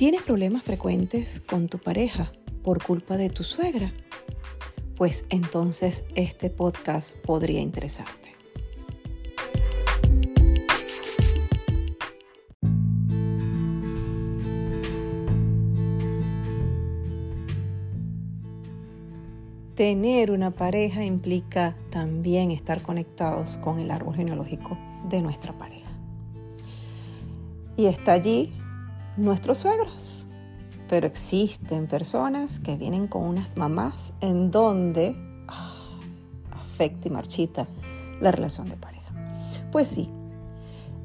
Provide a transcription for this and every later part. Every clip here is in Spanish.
¿Tienes problemas frecuentes con tu pareja por culpa de tu suegra? Pues entonces este podcast podría interesarte. Tener una pareja implica también estar conectados con el árbol genealógico de nuestra pareja. Y está allí nuestros suegros. Pero existen personas que vienen con unas mamás en donde ah, afecta y marchita la relación de pareja. Pues sí,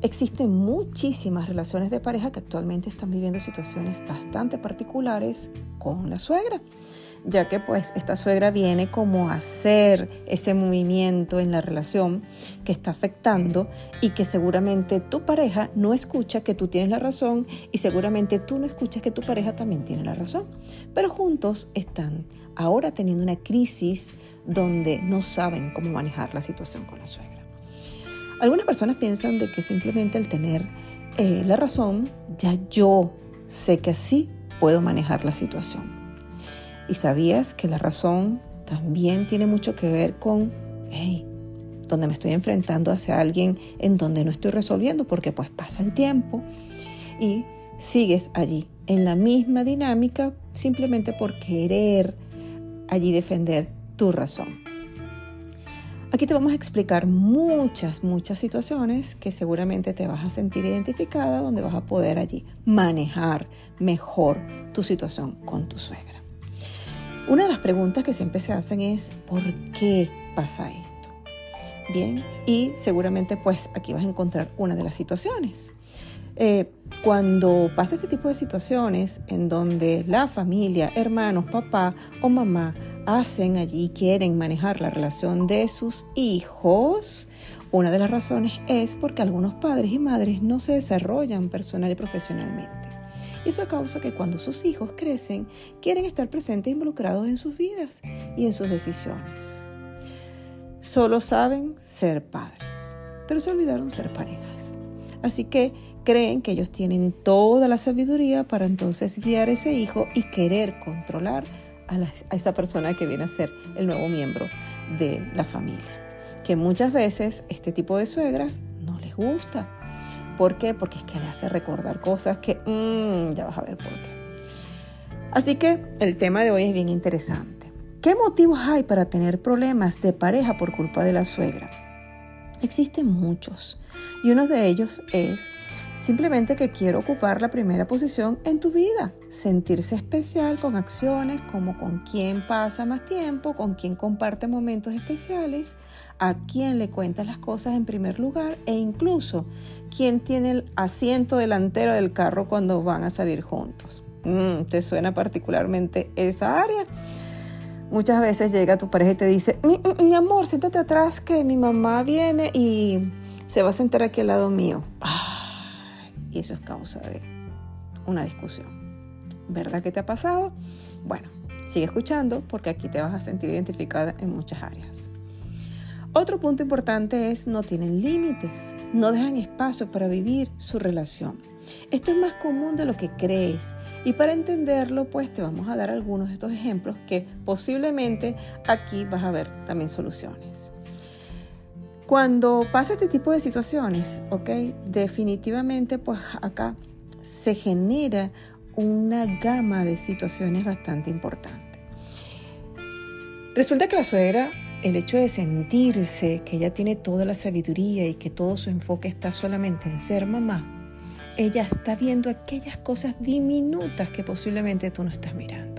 existen muchísimas relaciones de pareja que actualmente están viviendo situaciones bastante particulares con la suegra ya que pues esta suegra viene como a hacer ese movimiento en la relación que está afectando y que seguramente tu pareja no escucha que tú tienes la razón y seguramente tú no escuchas que tu pareja también tiene la razón. Pero juntos están ahora teniendo una crisis donde no saben cómo manejar la situación con la suegra. Algunas personas piensan de que simplemente al tener eh, la razón, ya yo sé que así puedo manejar la situación. Y sabías que la razón también tiene mucho que ver con, hey, donde me estoy enfrentando hacia alguien en donde no estoy resolviendo porque pues pasa el tiempo y sigues allí en la misma dinámica simplemente por querer allí defender tu razón. Aquí te vamos a explicar muchas, muchas situaciones que seguramente te vas a sentir identificada donde vas a poder allí manejar mejor tu situación con tu suegra. Una de las preguntas que siempre se hacen es, ¿por qué pasa esto? Bien, y seguramente pues aquí vas a encontrar una de las situaciones. Eh, cuando pasa este tipo de situaciones en donde la familia, hermanos, papá o mamá hacen allí, quieren manejar la relación de sus hijos, una de las razones es porque algunos padres y madres no se desarrollan personal y profesionalmente. Eso causa que cuando sus hijos crecen, quieren estar presentes e involucrados en sus vidas y en sus decisiones. Solo saben ser padres, pero se olvidaron ser parejas. Así que creen que ellos tienen toda la sabiduría para entonces guiar a ese hijo y querer controlar a, a, esa persona que viene a ser el nuevo miembro de la familia. Que muchas veces este tipo de suegras no les gusta ¿Por qué? Porque es que le hace recordar cosas que mm, ya vas a ver por qué. Así que el tema de hoy es bien interesante. ¿Qué motivos hay para tener problemas de pareja por culpa de la suegra? Existen muchos y uno de ellos es simplemente que quiero ocupar la primera posición en tu vida, sentirse especial con acciones como con quién pasa más tiempo, con quién comparte momentos especiales, a quién le cuentas las cosas en primer lugar e incluso quién tiene el asiento delantero del carro cuando van a salir juntos. Mm, ¿Te suena particularmente esa área? Muchas veces llega tu pareja y te dice, mi, amor, siéntate atrás que mi mamá viene y se va a sentar aquí al lado mío. y eso es causa de una discusión. ¿Verdad que te ha pasado? Bueno, sigue escuchando porque aquí te vas a sentir identificada en muchas áreas. Otro punto importante es no tienen límites, no dejan espacio para vivir su relación. Esto es más común de lo que crees y para entenderlo pues te vamos a dar algunos de estos ejemplos que posiblemente aquí vas a ver también soluciones. Cuando pasa este tipo de situaciones, ok, definitivamente pues acá se genera una gama de situaciones bastante importante. Resulta que la suegra el hecho de sentirse que ella tiene toda la sabiduría y que todo su enfoque está solamente en ser mamá, ella está viendo aquellas cosas diminutas que posiblemente tú no estás mirando.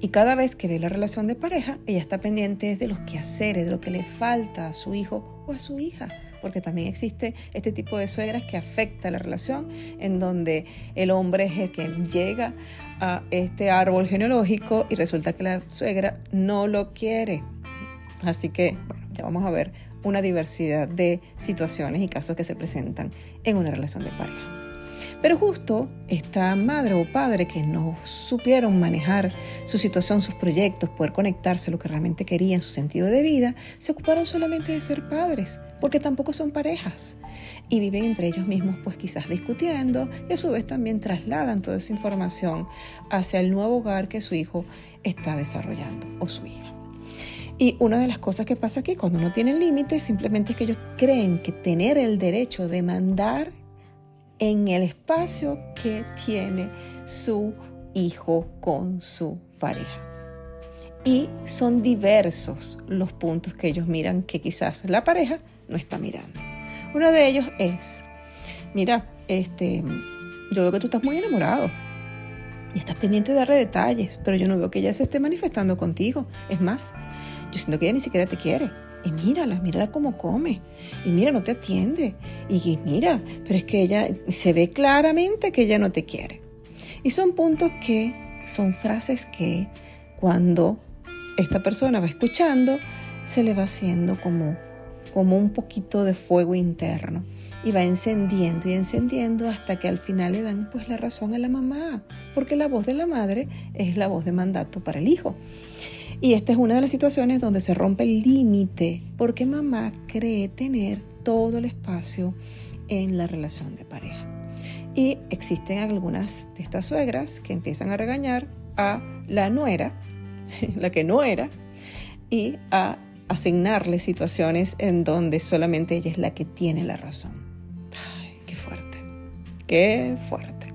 Y cada vez que ve la relación de pareja, ella está pendiente de los quehaceres, de lo que le falta a su hijo o a su hija porque también existe este tipo de suegras que afecta la relación, en donde el hombre es el que llega a este árbol genealógico y resulta que la suegra no lo quiere. Así que, bueno, ya vamos a ver una diversidad de situaciones y casos que se presentan en una relación de pareja. Pero justo esta madre o padre que no supieron manejar su situación, sus proyectos, poder conectarse a lo que realmente querían, su sentido de vida, se ocuparon solamente de ser padres, porque tampoco son parejas. Y viven entre ellos mismos, pues quizás discutiendo, y a su vez también trasladan toda esa información hacia el nuevo hogar que su hijo está desarrollando o su hija. Y una de las cosas que pasa aquí cuando no tienen límites simplemente es que ellos creen que tener el derecho de mandar en el espacio que tiene su hijo con su pareja. Y son diversos los puntos que ellos miran que quizás la pareja no está mirando. Uno de ellos es, mira, este, yo veo que tú estás muy enamorado y estás pendiente de darle detalles, pero yo no veo que ella se esté manifestando contigo. Es más, yo siento que ella ni siquiera te quiere. Y mírala, mírala cómo come. Y mira, no te atiende. Y mira, pero es que ella se ve claramente que ella no te quiere. Y son puntos que son frases que cuando esta persona va escuchando, se le va haciendo como, como un poquito de fuego interno y va encendiendo y encendiendo hasta que al final le dan pues la razón a la mamá, porque la voz de la madre es la voz de mandato para el hijo. Y esta es una de las situaciones donde se rompe el límite porque mamá cree tener todo el espacio en la relación de pareja. Y existen algunas de estas suegras que empiezan a regañar a la nuera, la que no era, y a asignarle situaciones en donde solamente ella es la que tiene la razón. Qué fuerte, qué fuerte.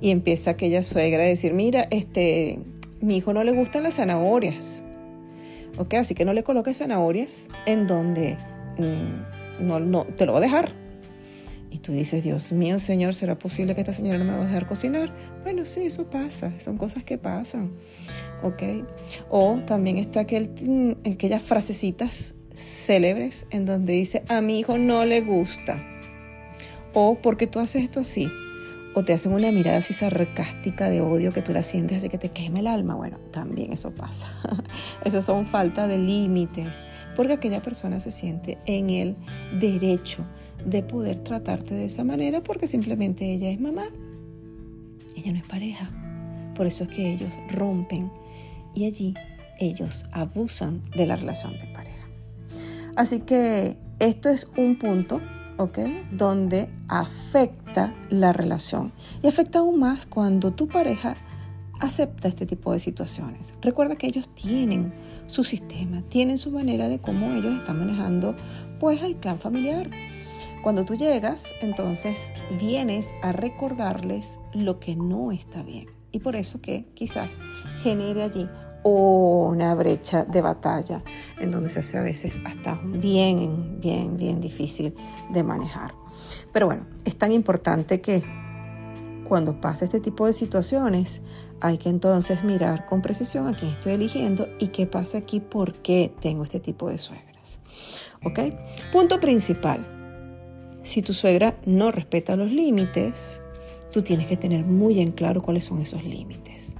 Y empieza aquella suegra a decir, mira, este, mi hijo no le gustan las zanahorias. ¿Ok? Así que no le coloques zanahorias en donde mm, no, no, te lo va a dejar. Y tú dices, Dios mío, Señor, ¿será posible que esta señora no me va a dejar cocinar? Bueno, sí, eso pasa, son cosas que pasan. ¿Ok? O también está aquel, mm, aquellas frasecitas célebres en donde dice, a mi hijo no le gusta. O porque tú haces esto así, o te hacen una mirada así sarcástica de odio que tú la sientes así que te quema el alma. Bueno, también eso pasa. eso son falta de límites, porque aquella persona se siente en el derecho de poder tratarte de esa manera porque simplemente ella es mamá. Ella no es pareja. Por eso es que ellos rompen y allí ellos abusan de la relación de pareja. Así que esto es un punto Donde afecta la relación. Y afecta aún más cuando tu pareja acepta este tipo de situaciones. Recuerda que ellos tienen su sistema, tienen su manera de cómo ellos están manejando pues el clan familiar. Cuando tú llegas, entonces vienes a recordarles lo que no está bien. Y por eso que quizás genere allí una brecha de batalla en donde se hace a veces hasta bien, bien, bien difícil de manejar. Pero bueno, es tan importante que cuando pasa este tipo de situaciones hay que entonces mirar con precisión a quién estoy eligiendo y qué pasa aquí, por qué tengo este tipo de suegras. ¿Ok? Punto principal. Si tu suegra no respeta los límites, tú tienes que tener muy en claro cuáles son esos límites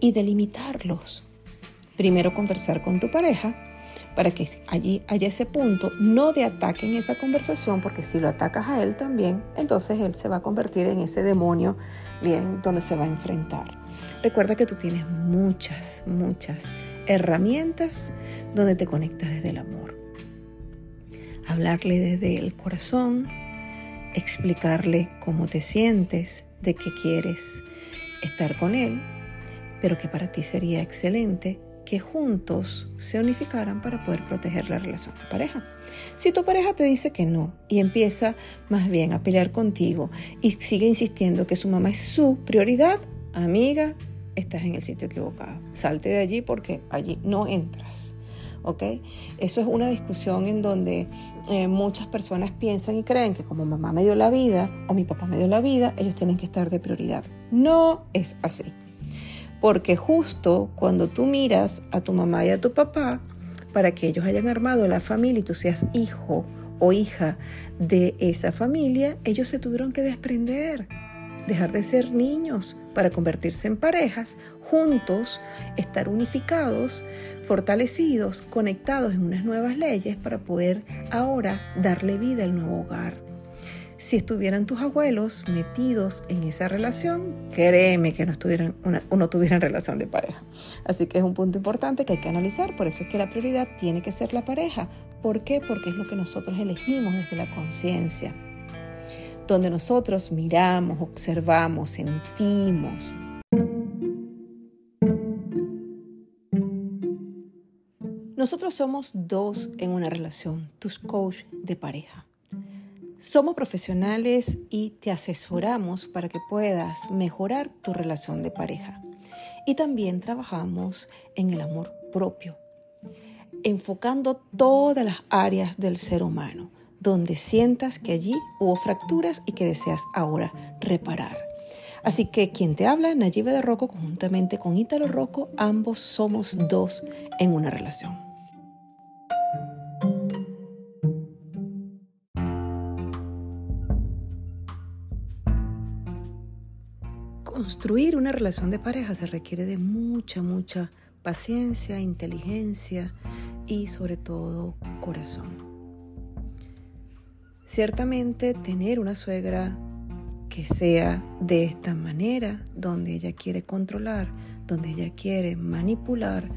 y delimitarlos primero conversar con tu pareja para que allí haya ese punto, no de ataque en esa conversación, porque si lo atacas a él también, entonces él se va a convertir en ese demonio, bien, donde se va a enfrentar. Recuerda que tú tienes muchas, muchas herramientas donde te conectas desde el amor. Hablarle desde el corazón, explicarle cómo te sientes, de qué quieres estar con él, pero que para ti sería excelente que juntos se unificaran para poder proteger la relación de pareja. Si tu pareja te dice que no y empieza más bien a pelear contigo y sigue insistiendo que su mamá es su prioridad, amiga, estás en el sitio equivocado. Salte de allí porque allí no entras. ¿ok? Eso es una discusión en donde eh, muchas personas piensan y creen que como mamá me dio la vida o mi papá me dio la vida, ellos tienen que estar de prioridad. No es así. Porque justo cuando tú miras a tu mamá y a tu papá, para que ellos hayan armado la familia y tú seas hijo o hija de esa familia, ellos se tuvieron que desprender, dejar de ser niños para convertirse en parejas, juntos, estar unificados, fortalecidos, conectados en unas nuevas leyes para poder ahora darle vida al nuevo hogar. Si estuvieran tus abuelos metidos en esa relación, créeme que no, estuvieran una, tuvieran relación de pareja. Así que es un punto importante que hay que analizar. Por eso es que la prioridad tiene que ser la pareja. ¿Por qué? Porque es lo que nosotros elegimos desde la conciencia. Donde nosotros miramos, observamos, sentimos, Nosotros somos dos en una relación, tus coach de pareja. Somos profesionales y te asesoramos para que puedas mejorar tu relación de pareja. Y también trabajamos en el amor propio, enfocando todas las áreas del ser humano, donde sientas que allí hubo fracturas y que deseas ahora reparar. Así que quien te habla, Nayibe de Rocco, conjuntamente con Ítalo Rocco, ambos somos dos en una relación. Construir una relación de pareja se requiere de mucha, mucha paciencia, inteligencia y sobre todo corazón. Ciertamente tener una suegra que sea de esta manera, donde ella quiere controlar, donde ella quiere manipular,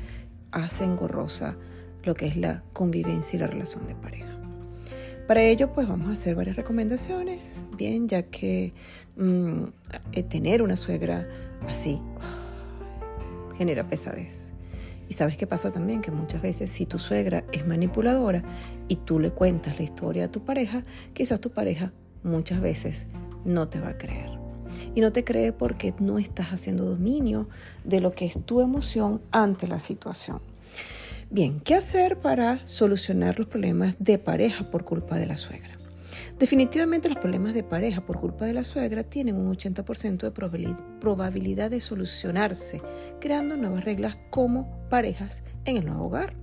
hace engorrosa lo que es la convivencia y la relación de pareja. Para ello, pues vamos a hacer varias recomendaciones, bien, ya que mm, eh, tener una suegra así genera pesadez. Y sabes qué pasa también, que muchas veces si tu suegra es manipuladora y tú le cuentas la historia a tu pareja, quizás tu pareja muchas veces no te va a creer. Y no te cree porque no estás haciendo dominio de lo que es tu emoción ante la situación. Bien, ¿qué hacer para solucionar los problemas de pareja por culpa de la suegra? Definitivamente los problemas de pareja por culpa de la suegra tienen un 80% de probabilidad de solucionarse creando nuevas reglas como parejas en el nuevo hogar.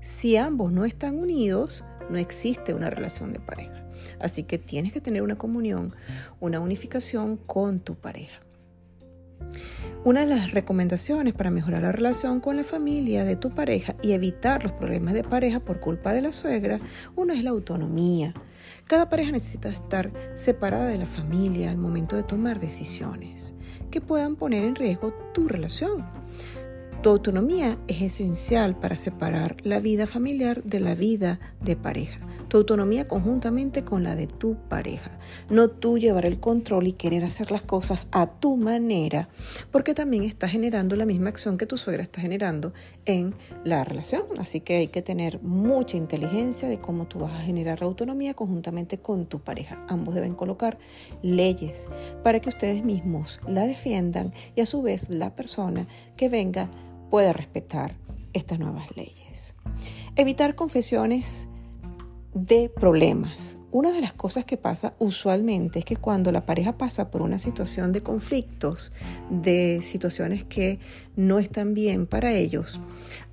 Si ambos no están unidos, no existe una relación de pareja. Así que tienes que tener una comunión, una unificación con tu pareja. Una de las recomendaciones para mejorar la relación con la familia de tu pareja y evitar los problemas de pareja por culpa de la suegra, una es la autonomía. Cada pareja necesita estar separada de la familia al momento de tomar decisiones que puedan poner en riesgo tu relación. Tu autonomía es esencial para separar la vida familiar de la vida de pareja tu autonomía conjuntamente con la de tu pareja. No tú llevar el control y querer hacer las cosas a tu manera, porque también estás generando la misma acción que tu suegra está generando en la relación. Así que hay que tener mucha inteligencia de cómo tú vas a generar autonomía conjuntamente con tu pareja. Ambos deben colocar leyes para que ustedes mismos la defiendan y a su vez la persona que venga pueda respetar estas nuevas leyes. Evitar confesiones de problemas. Una de las cosas que pasa usualmente es que cuando la pareja pasa por una situación de conflictos, de situaciones que no están bien para ellos,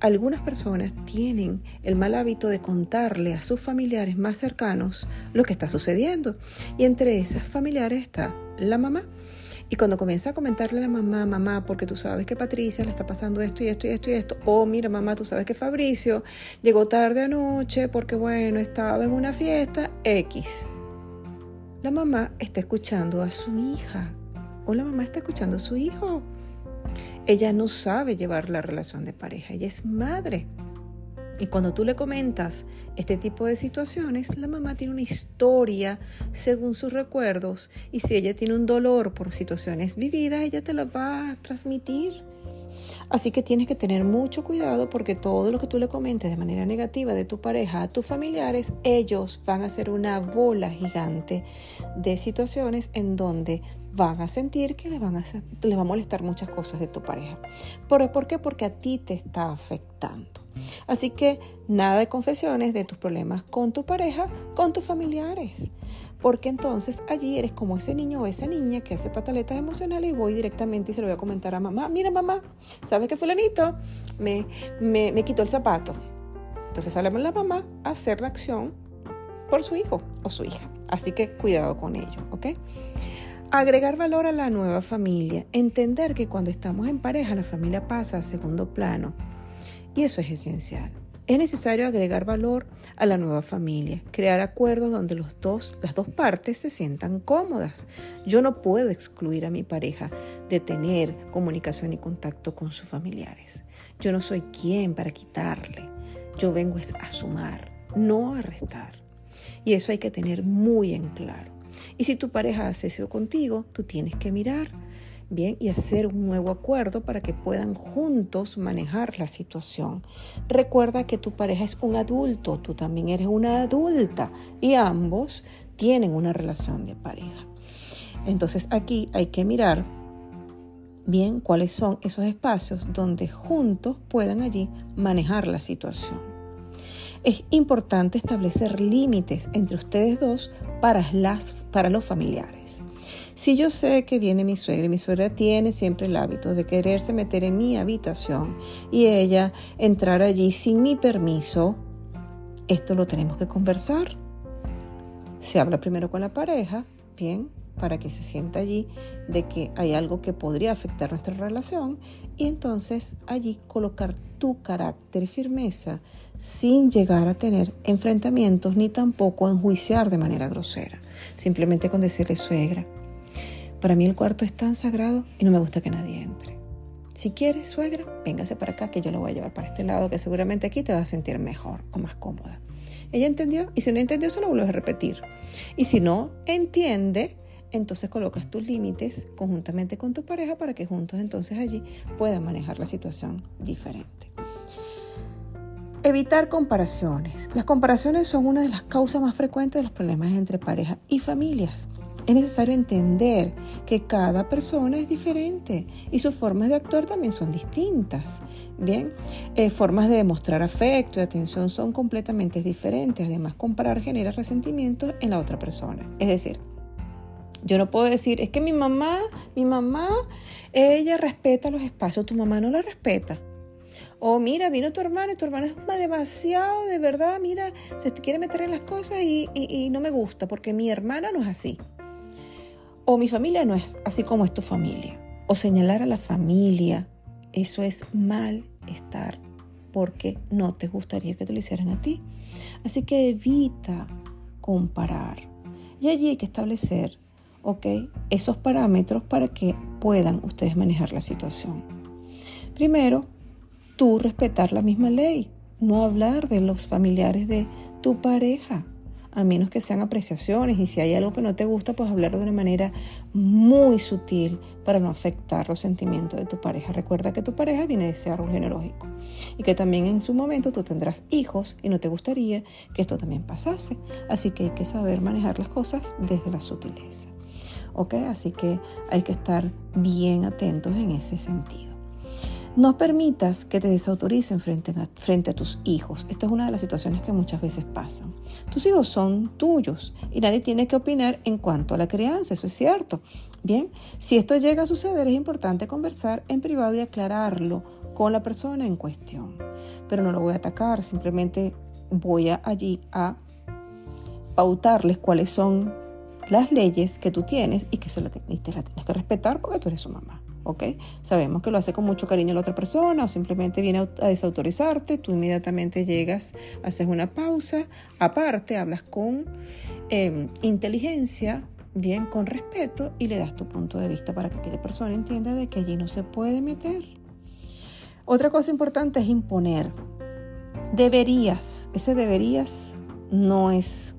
algunas personas tienen el mal hábito de contarle a sus familiares más cercanos lo que está sucediendo. Y entre esas familiares está la mamá. Y cuando comienza a comentarle a la mamá, mamá, porque tú sabes que Patricia le está pasando esto y esto y esto y esto, o mira mamá, tú sabes que Fabricio llegó tarde anoche porque bueno, estaba en una fiesta X. La mamá está escuchando a su hija o la mamá está escuchando a su hijo. Ella no sabe llevar la relación de pareja, ella es madre. Y cuando tú le comentas este tipo de situaciones, la mamá tiene una historia según sus recuerdos y si ella tiene un dolor por situaciones vividas, ella te la va a transmitir. Así que tienes que tener mucho cuidado porque todo lo que tú le comentes de manera negativa de tu pareja a tus familiares, ellos van a ser una bola gigante de situaciones en donde van a sentir que le van a, le va a molestar muchas cosas de tu pareja. ¿Por, ¿Por qué? Porque a ti te está afectando. Así que nada de confesiones de tus problemas con tu pareja, con tus familiares. Porque entonces allí eres como ese niño o esa niña que hace pataletas emocionales y voy directamente y se lo voy a comentar a mamá. Mira mamá, ¿sabes que fulanito me, me, me quitó el zapato? Entonces sale la mamá a hacer la acción por su hijo o su hija. Así que cuidado con ello, ¿ok? Agregar valor a la nueva familia. Entender que cuando estamos en pareja la familia pasa a segundo plano y eso es esencial. Es necesario agregar valor a la nueva familia, crear acuerdos donde los dos, las dos partes se sientan cómodas. Yo no puedo excluir a mi pareja de tener comunicación y contacto con sus familiares. Yo no soy quien para quitarle. Yo vengo a sumar, no a restar. Y eso hay que tener muy en claro. Y si tu pareja hace eso contigo, tú tienes que mirar bien y hacer un nuevo acuerdo para que puedan juntos manejar la situación. Recuerda que tu pareja es un adulto, tú también eres una adulta y ambos tienen una relación de pareja. Entonces aquí hay que mirar bien cuáles son esos espacios donde juntos puedan allí manejar la situación. Es importante establecer límites entre ustedes dos para, las, para los familiares. Si yo sé que viene mi suegra y mi suegra tiene siempre el hábito de quererse meter en mi habitación y ella entrar allí sin mi permiso, esto lo tenemos que conversar. Se habla primero con la pareja, bien, para que se sienta allí de que hay algo que podría afectar nuestra relación y entonces allí colocar tu carácter y firmeza sin llegar a tener enfrentamientos ni tampoco enjuiciar de manera grosera, simplemente con decirle suegra, para mí el cuarto es tan sagrado y no me gusta que nadie entre. Si quieres, suegra, véngase para acá que yo lo voy a llevar para este lado, que seguramente aquí te vas a sentir mejor o más cómoda. Ella entendió y si no entendió, se lo vuelves a repetir. Y si no entiende, entonces colocas tus límites conjuntamente con tu pareja para que juntos entonces allí puedan manejar la situación diferente. Evitar comparaciones. Las comparaciones son una de las causas más frecuentes de los problemas entre pareja y familias. Es necesario entender que cada persona es diferente y sus formas de actuar también son distintas. Bien, eh, formas de demostrar afecto y atención son completamente diferentes. Además, comparar genera resentimiento en la otra persona. Es decir, yo no puedo decir, es que mi mamá, mi mamá, ella respeta los espacios, tu mamá no la respeta. O mira, vino tu hermano y tu hermano es demasiado, de verdad, mira, se quiere meter en las cosas y, y no me gusta porque mi hermana no es así. O mi familia no es así como es tu familia. O señalar a la familia, eso es mal estar porque no te gustaría que te lo hicieran a ti. Así que evita comparar. Y allí hay que establecer, ¿ok? Esos parámetros para que puedan ustedes manejar la situación. Primero, tú respetar la misma ley, no hablar de los familiares de tu pareja a menos que sean apreciaciones y si hay algo que no te gusta, pues hablarlo de una manera muy sutil para no afectar los sentimientos de tu pareja. Recuerda que tu pareja viene de ese árbol genealógico y que también en su momento tú tendrás hijos y no te gustaría que esto también pasase. Así que hay que saber manejar las cosas desde la sutileza. ¿Ok? Así que hay que estar bien atentos en ese sentido. No permitas que te desautoricen frente a, frente a tus hijos. Esta es una de las situaciones que muchas veces pasan. Tus hijos son tuyos y nadie tiene que opinar en cuanto a la crianza, eso es cierto. Bien, si esto llega a suceder es importante conversar en privado y aclararlo con la persona en cuestión. Pero no lo voy a atacar, simplemente voy a allí a pautarles cuáles son las leyes que tú tienes y que se la, te tienes que respetar porque tú eres su mamá. ¿ok? Sabemos que lo hace con mucho cariño la otra persona o simplemente viene a desautorizarte, tú inmediatamente llegas, haces una pausa, aparte hablas con em, inteligencia, bien con respeto y le das tu punto de vista para que aquella persona entienda de que allí no se puede meter. Otra cosa importante es imponer. Deberías, ese deberías no es,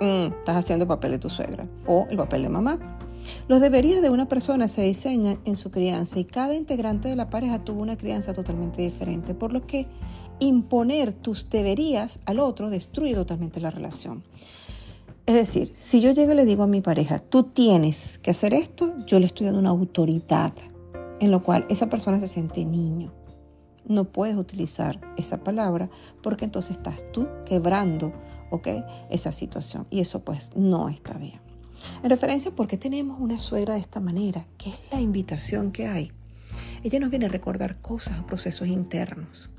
mm, estás haciendo el papel de tu suegra o el papel de mamá los deberías de una persona se diseñan en su crianza y cada integrante de la pareja tuvo una crianza totalmente diferente, por lo que imponer tus deberías al otro destruye totalmente la relación. Es decir, si yo llego y le digo a mi pareja, tú tienes que hacer esto, yo le estoy dando una autoridad, en lo cual esa persona se siente niño. No puedes utilizar esa palabra porque entonces estás tú quebrando esa situación y eso pues no está bien. En referencia por qué tenemos una suegra de esta manera, que es la invitación que hay. Ella nos viene a recordar cosas o procesos internos.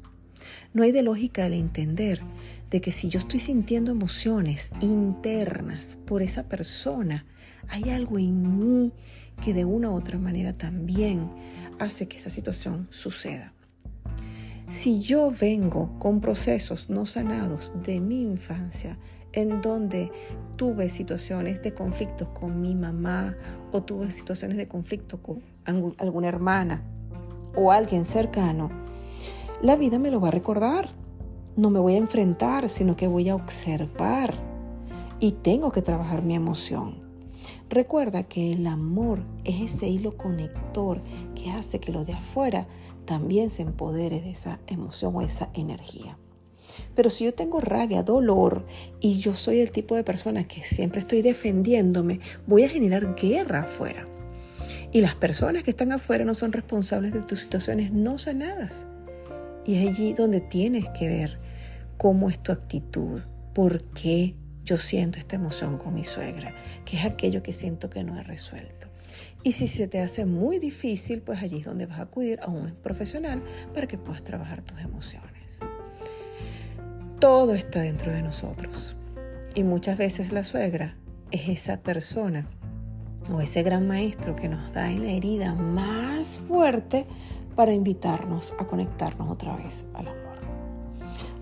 No hay de lógica el entender de que si yo estoy sintiendo emociones internas por esa persona, hay algo en mí que de una u otra manera también hace que esa situación suceda. Si yo vengo con procesos no sanados de mi infancia, en donde tuve situaciones de conflictos con mi mamá o tuve situaciones de conflicto con alguna hermana o alguien cercano, la vida me lo va a recordar. No me voy a enfrentar, sino que voy a observar y tengo que trabajar mi emoción. Recuerda que el amor es ese hilo conector que hace que lo de afuera también se empodere de esa emoción o esa energía. Pero si yo tengo rabia, dolor y yo soy el tipo de persona que siempre estoy defendiéndome, voy a generar guerra afuera. Y las personas que están afuera no son responsables de tus situaciones no sanadas. Y es allí donde tienes que ver cómo es tu actitud, por qué yo siento esta emoción con mi suegra, que es aquello que siento que no he resuelto. Y si se te hace muy difícil, pues allí es donde vas a acudir a un profesional para que puedas trabajar tus emociones. Todo está dentro de nosotros. Y muchas veces la suegra es esa persona o ese gran maestro que nos da en la herida más fuerte para invitarnos a conectarnos otra vez al amor.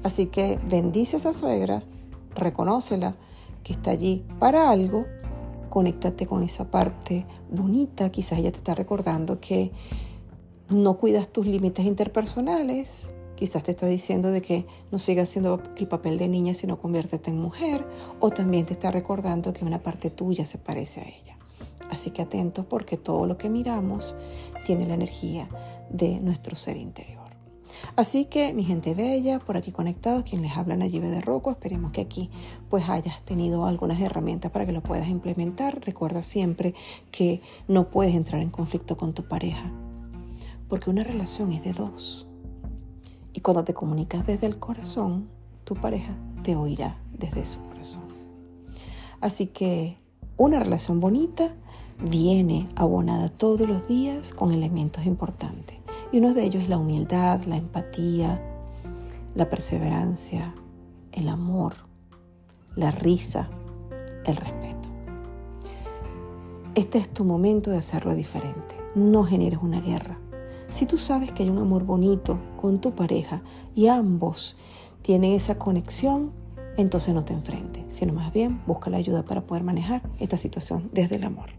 Así que bendice a esa suegra, reconócela que está allí para algo, conéctate con esa parte bonita, quizás ella te está recordando que no cuidas tus límites interpersonales, Quizás te está diciendo de que no sigas haciendo el papel de niña, sino conviértete en mujer. O también te está recordando que una parte tuya se parece a ella. Así que atento porque todo lo que miramos tiene la energía de nuestro ser interior. Así que mi gente bella, por aquí conectados, quien les habla Nayibe de Rocco, esperemos que aquí pues hayas tenido algunas herramientas para que lo puedas implementar. Recuerda siempre que no puedes entrar en conflicto con tu pareja, porque una relación es de dos. Y cuando te comunicas desde el corazón, tu pareja te oirá desde su corazón. Así que una relación bonita viene abonada todos los días con elementos importantes. Y uno de ellos es la humildad, la empatía, la perseverancia, el amor, la risa, el respeto. Este es tu momento de hacerlo diferente. No generes una guerra. Si tú sabes que hay un amor bonito con tu pareja y ambos tienen esa conexión, entonces no te enfrentes, sino más bien busca la ayuda para poder manejar esta situación desde el amor.